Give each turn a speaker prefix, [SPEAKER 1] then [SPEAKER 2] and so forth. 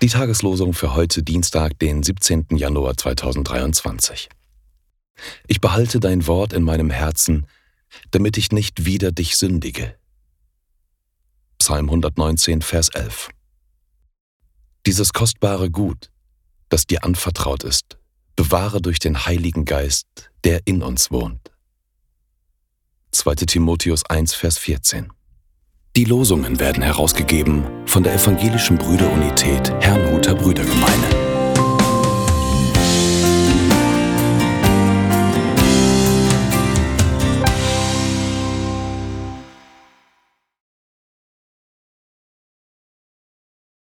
[SPEAKER 1] Die Tageslosung für heute Dienstag, den 17. Januar 2023. Ich behalte dein Wort in meinem Herzen, damit ich nicht wieder dich sündige. Psalm 119, Vers 11. Dieses kostbare Gut, das dir anvertraut ist, bewahre durch den Heiligen Geist, der in uns wohnt. 2. Timotheus 1, Vers 14. Die Losungen werden herausgegeben von der Evangelischen Brüderunität Herrnhuter Brüdergemeine.